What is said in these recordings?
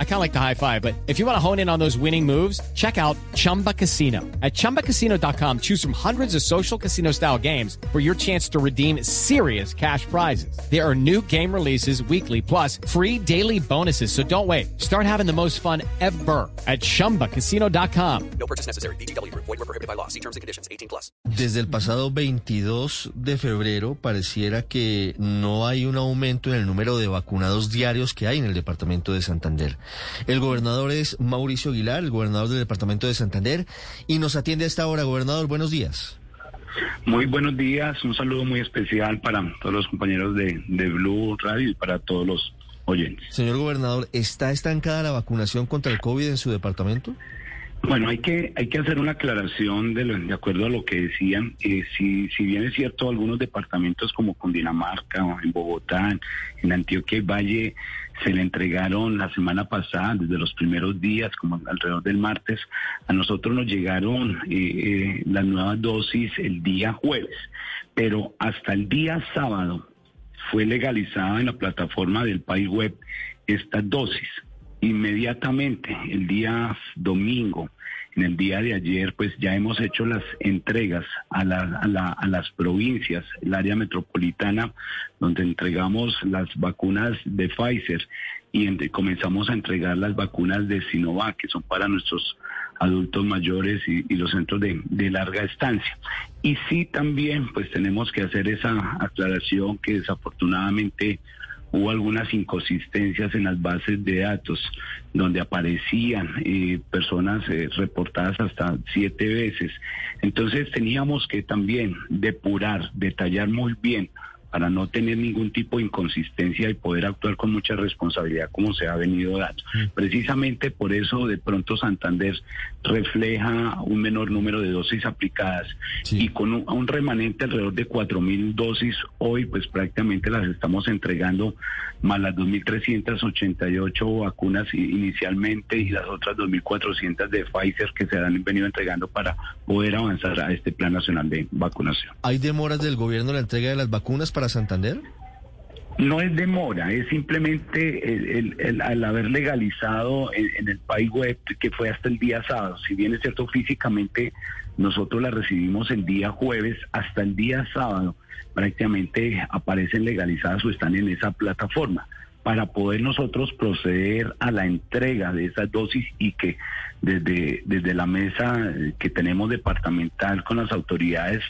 I kind of like the high five, but if you want to hone in on those winning moves, check out Chumba Casino. At ChumbaCasino.com, choose from hundreds of social casino style games for your chance to redeem serious cash prizes. There are new game releases weekly, plus free daily bonuses. So don't wait. Start having the most fun ever at ChumbaCasino.com. No purchase necessary. BGW. Void were prohibited by law. See terms and conditions. 18 plus. Desde el pasado 22 de febrero pareciera que no hay un aumento en el número de vacunados diarios que hay en el departamento de Santander. El gobernador es Mauricio Aguilar, el gobernador del departamento de Santander, y nos atiende a esta hora. Gobernador, buenos días. Muy buenos días, un saludo muy especial para todos los compañeros de, de Blue Radio y para todos los oyentes. Señor gobernador, ¿está estancada la vacunación contra el COVID en su departamento? Bueno, hay que hay que hacer una aclaración de, de acuerdo a lo que decían. Eh, si, si bien es cierto, algunos departamentos como Cundinamarca, o en Bogotá, en Antioquia y Valle, se le entregaron la semana pasada, desde los primeros días, como alrededor del martes, a nosotros nos llegaron eh, eh, las nuevas dosis el día jueves, pero hasta el día sábado fue legalizada en la plataforma del país web esta dosis. Inmediatamente el día domingo, en el día de ayer, pues ya hemos hecho las entregas a, a, las provincias, el área metropolitana, donde entregamos las vacunas de Pfizer y comenzamos a entregar las vacunas de Sinovac, que son para nuestros adultos mayores y, los centros de, larga estancia. Y sí también, pues tenemos que hacer esa aclaración que desafortunadamente hubo algunas inconsistencias en las bases de datos donde aparecían eh, personas eh, reportadas hasta siete veces. Entonces teníamos que también depurar, detallar muy bien para no tener ningún tipo de inconsistencia y poder actuar con mucha responsabilidad como se ha venido dando. Mm. Precisamente por eso de pronto Santander refleja un menor número de dosis aplicadas y con un, remanente alrededor de cuatro mil dosis hoy pues prácticamente las estamos entregando más las 2.388 vacunas inicialmente y las otras 2.400 de Pfizer que se han venido entregando para poder avanzar a este plan nacional de vacunación. ¿Hay demoras del gobierno en la entrega de las vacunas para Santander? No es demora, es simplemente el, al haber legalizado en, el país web que fue hasta el día sábado. Si bien es cierto físicamente nosotros la recibimos el día jueves, hasta el día sábado prácticamente aparecen legalizadas o están en esa plataforma para poder nosotros proceder a la entrega de esas dosis y que desde, desde la mesa que tenemos departamental con las autoridades,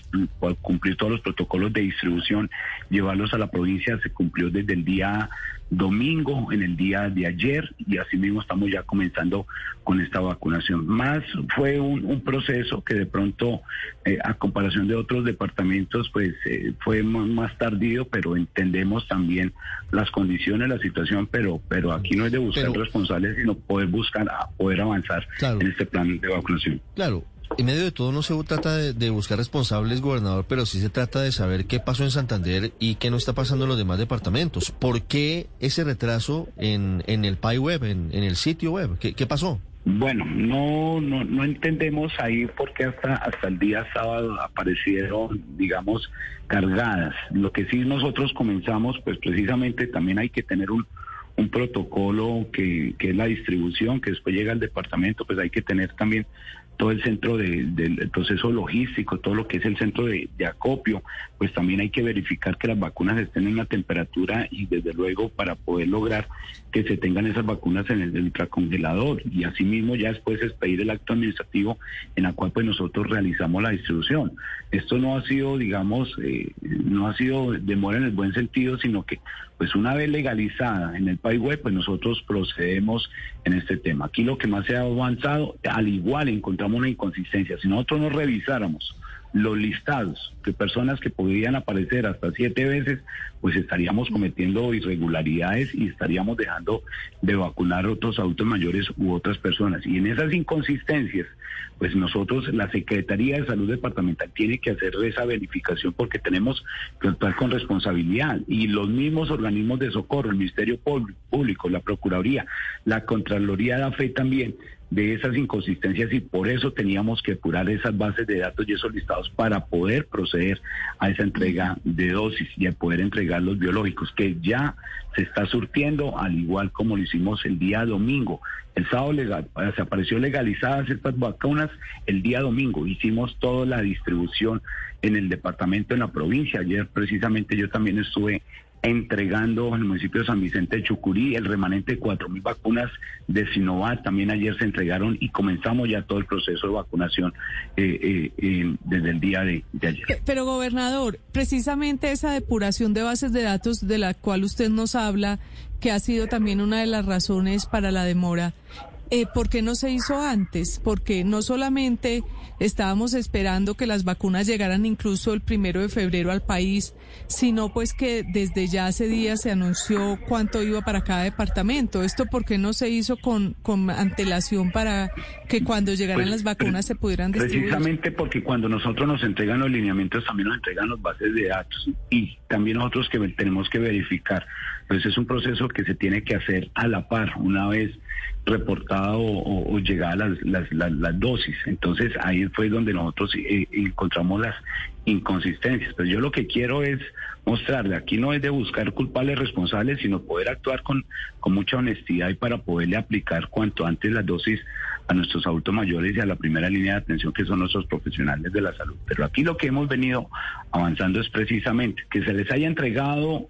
cumplir todos los protocolos de distribución, llevarlos a la provincia, se cumplió desde el día domingo, en el día de ayer, y así mismo estamos ya comenzando con esta vacunación. Más fue un, proceso que de pronto, eh, a comparación de otros departamentos, pues eh, fue más, tardío, pero entendemos también las condiciones, la situación, pero, pero aquí no es de buscar responsables, sino poder buscar, poder avanzar en este plan de vacunación. Claro, en medio de todo no se trata de, buscar responsables, gobernador, pero sí se trata de saber qué pasó en Santander y qué no está pasando en los demás departamentos. ¿Por qué ese retraso en, en el PI web, en, el sitio web? ¿Qué, pasó? Bueno, no, no, no entendemos ahí por qué hasta, hasta el día sábado aparecieron, digamos, cargadas. Lo que sí nosotros comenzamos, pues precisamente también hay que tener un, un protocolo que, que es la distribución, que después llega al departamento, pues hay que tener también todo el centro del proceso logístico, todo lo que es el centro de, acopio, pues también hay que verificar que las vacunas estén en la temperatura y desde luego para poder lograr que se tengan esas vacunas en el, ultracongelador y asimismo ya después es pedir el acto administrativo en la cual pues nosotros realizamos la distribución. Esto no ha sido, digamos, eh, no ha sido demora en el buen sentido, sino que pues una vez legalizada en el país web, pues nosotros procedemos en este tema. Aquí lo que más se ha avanzado, al igual encontramos una inconsistencia. Si nosotros no revisáramos los listados de personas que podrían aparecer hasta siete veces, pues estaríamos cometiendo irregularidades y estaríamos dejando de vacunar otros adultos mayores u otras personas. Y en esas inconsistencias, pues nosotros, la Secretaría de Salud Departamental tiene que hacer esa verificación porque tenemos que actuar con responsabilidad. Y los mismos organismos de socorro, el Ministerio Público, la Procuraduría, la Contraloría da fe también de esas inconsistencias y por eso teníamos que apurar esas bases de datos y esos listados para poder proceder a esa entrega de dosis y a poder entregar los biológicos, que ya se está surtiendo, al igual como lo hicimos el día domingo. El sábado legal, se apareció legalizadas estas vacunas el día domingo. Hicimos toda la distribución en el departamento, en la provincia. Ayer precisamente yo también estuve entregando en el municipio de San Vicente de Chucurí el remanente de cuatro mil vacunas de Sinovac. También ayer se entregaron y comenzamos ya todo el proceso de vacunación eh, eh, eh, desde el día de, de, ayer. Pero, gobernador, precisamente esa depuración de bases de datos de la cual usted nos habla, que ha sido también una de las razones para la demora, eh, ¿por qué no se hizo antes? Porque no solamente estábamos esperando que las vacunas llegaran incluso el primero de febrero al país, sino pues que desde ya hace días se anunció cuánto iba para cada departamento. ¿Esto por qué no se hizo con, con antelación para que cuando llegaran Pues, las vacunas se pudieran distribuir? Precisamente porque cuando nosotros nos entregan los lineamientos, también nos entregan las bases de datos y también nosotros que tenemos que verificar. Pues es un proceso que se tiene que hacer a la par, una vez reportado o, o llegada las, las, las, las, dosis. Entonces ahí fue donde nosotros eh, encontramos las inconsistencias. Pero yo lo que quiero es mostrarle, aquí no es de buscar culpables responsables, sino poder actuar con, con mucha honestidad y para poderle aplicar cuanto antes las dosis a nuestros adultos mayores y a la primera línea de atención que son nuestros profesionales de la salud. Pero aquí lo que hemos venido avanzando es precisamente que se les haya entregado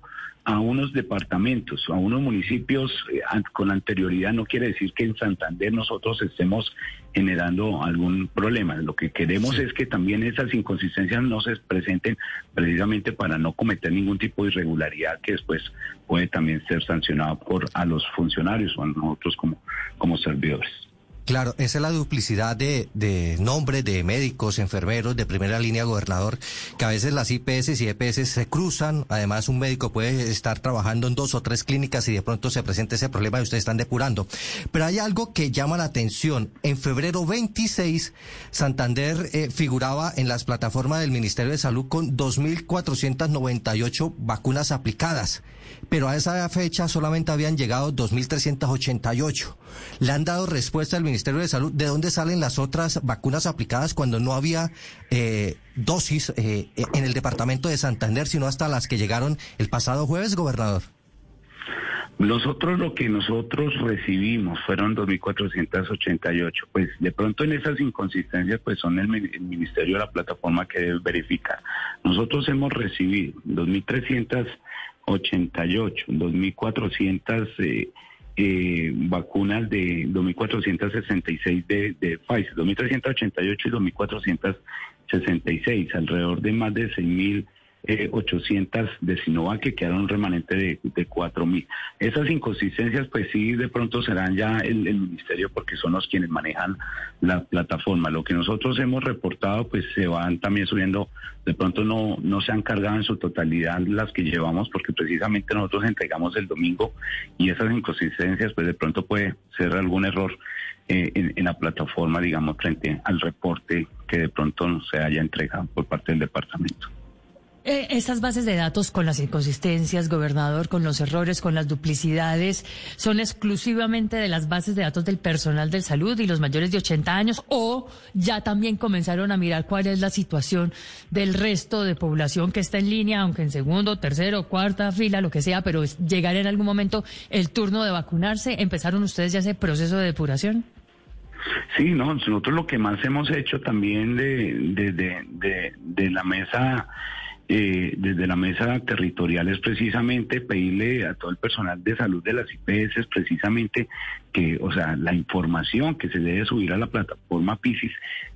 a unos departamentos, a unos municipios eh, con anterioridad, no quiere decir que en Santander nosotros estemos generando algún problema. Lo que queremos sí. es que también esas inconsistencias no se presenten precisamente para no cometer ningún tipo de irregularidad que después puede también ser sancionado por a los funcionarios o a nosotros como, como servidores. Claro, esa es la duplicidad de, de nombres de médicos, enfermeros de primera línea, gobernador, que a veces las IPS y EPS se cruzan. Además, un médico puede estar trabajando en dos o tres clínicas y de pronto se presenta ese problema y ustedes están depurando. Pero hay algo que llama la atención. En febrero 26, Santander eh, figuraba en las plataformas del Ministerio de Salud con 2.498 vacunas aplicadas. Pero a esa fecha solamente habían llegado 2.388. Le han dado respuesta al Ministerio de Salud de dónde salen las otras vacunas aplicadas cuando no había eh, dosis eh, en el departamento de Santander, sino hasta las que llegaron el pasado jueves, gobernador. Nosotros lo que nosotros recibimos fueron 2.488. Pues de pronto en esas inconsistencias pues son el, Ministerio de la plataforma que debe verificar. Nosotros hemos recibido 2.388, 2.400... Eh, eh, vacunas de 2.466 de, de Pfizer, 2.388 y 2.466, alrededor de más de 6.000 eh, 800 de Sinovac que quedaron un remanente de, de 4000. Esas inconsistencias, pues sí, de pronto serán ya el, ministerio porque son los quienes manejan la plataforma. Lo que nosotros hemos reportado, pues se van también subiendo. De pronto no, no se han cargado en su totalidad las que llevamos porque precisamente nosotros entregamos el domingo y esas inconsistencias, pues de pronto puede ser algún error. Eh, en, en, la plataforma, digamos, frente al reporte que de pronto no se haya entregado por parte del departamento. Eh, esas bases de datos con las inconsistencias, gobernador, con los errores, con las duplicidades, son exclusivamente de las bases de datos del personal de salud y los mayores de 80 años o ya también comenzaron a mirar cuál es la situación del resto de población que está en línea, aunque en segundo, tercero, cuarta fila, lo que sea, pero llegar en algún momento el turno de vacunarse, ¿empezaron ustedes ya ese proceso de depuración? Sí, no, nosotros lo que más hemos hecho también de, de, de, de, de la mesa eh, desde la mesa territorial es precisamente pedirle a todo el personal de salud de las IPS precisamente que, o sea, la información que se debe subir a la plataforma PISIS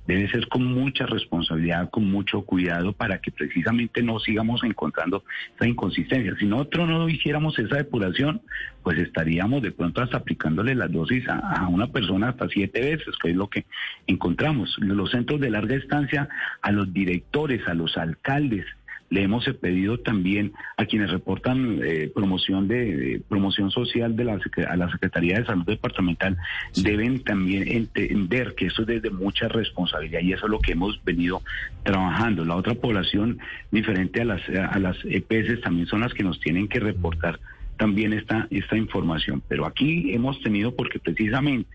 debe ser con mucha responsabilidad, con mucho cuidado para que precisamente no sigamos encontrando esa inconsistencia. Si nosotros no hiciéramos esa depuración, pues estaríamos de pronto hasta aplicándole las dosis a, a una persona hasta siete veces, que es lo que encontramos. Los centros de larga estancia, a los directores, a los alcaldes, le hemos pedido también a quienes reportan eh, promoción de promoción social de la a la Secretaría de Salud Departamental sí. deben también entender que eso es desde mucha responsabilidad y eso es lo que hemos venido trabajando. La otra población diferente a las a las EPS también son las que nos tienen que reportar también esta, esta información. Pero aquí hemos tenido, porque precisamente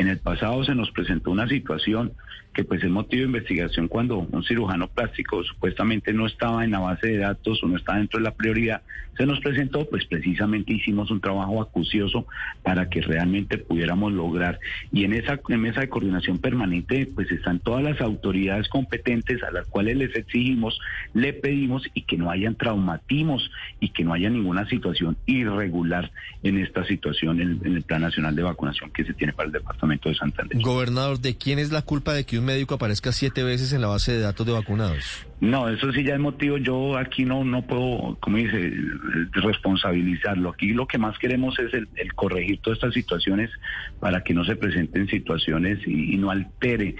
En el pasado se nos presentó una situación que pues es motivo de investigación cuando un cirujano plástico supuestamente no estaba en la base de datos o no estaba dentro de la prioridad, se nos presentó, pues precisamente hicimos un trabajo acucioso para que realmente pudiéramos lograr. Y en esa mesa de coordinación permanente, pues están todas las autoridades competentes a las cuales les exigimos, le pedimos y que no hayan traumatismos y que no haya ninguna situación irregular en esta situación en, en el Plan Nacional de Vacunación que se tiene para el Departamento de Santander. Gobernador, ¿de quién es la culpa de que un médico aparezca siete veces en la base de datos de vacunados? No, eso sí ya es motivo. Yo aquí no no puedo, como dice, responsabilizarlo. Aquí lo que más queremos es el, el corregir todas estas situaciones para que no se presenten situaciones y, y no altere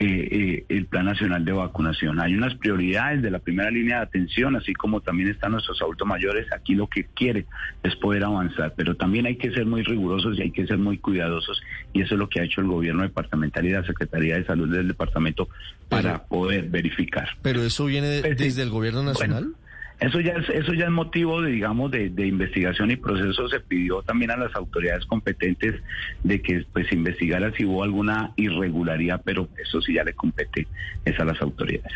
eh, eh, el Plan Nacional de Vacunación. Hay unas prioridades de la primera línea de atención, así como también están nuestros adultos mayores. Aquí lo que quiere es poder avanzar, pero también hay que ser muy rigurosos y hay que ser muy cuidadosos. Y eso es lo que ha hecho el gobierno departamental y la Secretaría de Salud del departamento para poder verificar. ¿Pero eso viene de- Pues desde el gobierno nacional? Bueno, eso ya es, eso ya es motivo, de, digamos, de, de investigación y proceso. Se pidió también a las autoridades competentes de que pues investigara si hubo alguna irregularidad, pero eso sí ya le compete es a las autoridades.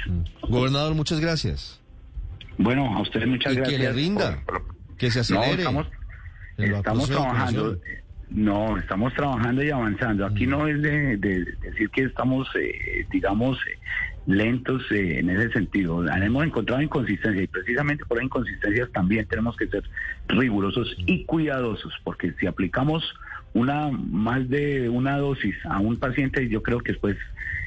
Gobernador, muchas gracias. Bueno, a ustedes muchas Y que gracias. le rinda, por- por- que se No, acelere. estamos, estamos trabajando. No, estamos trabajando y avanzando. Aquí no es de, de decir que estamos, eh, digamos, eh, lentos eh, en ese sentido. Hemos encontrado inconsistencias y precisamente por las inconsistencias también tenemos que ser rigurosos y cuidadosos, porque si aplicamos una más de una dosis a un paciente, yo creo que después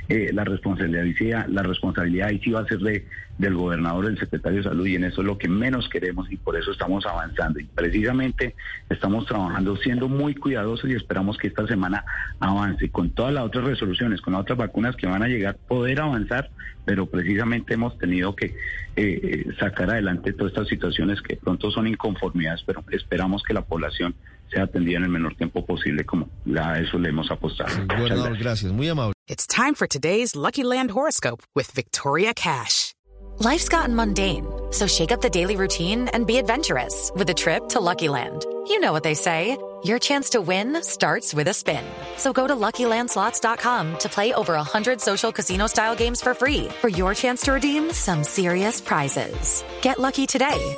eh, la responsabilidad la responsabilidad ahí sí va a ser de, del gobernador, del secretario de salud y en eso es lo que menos queremos y por eso estamos avanzando. Y precisamente estamos trabajando siendo muy cuidadosos y esperamos que esta semana avance con todas las otras resoluciones, con las otras vacunas que van a llegar, poder avanzar, pero precisamente hemos tenido que eh, eh, sacar adelante todas estas situaciones que pronto son inconformidades, pero esperamos que la población sea atendida en el menor tiempo posible como a eso le hemos apostado. Gobernador, gracias. gracias. Muy amable. It's time for today's Lucky Land horoscope with Victoria Cash. Life's gotten mundane, so shake up the daily routine and be adventurous with a trip to Lucky Land. You know what they say. Your chance to win starts with a spin. So go to LuckyLandSlots.com to play over 100 social casino-style games for free for your chance to redeem some serious prizes. Get lucky today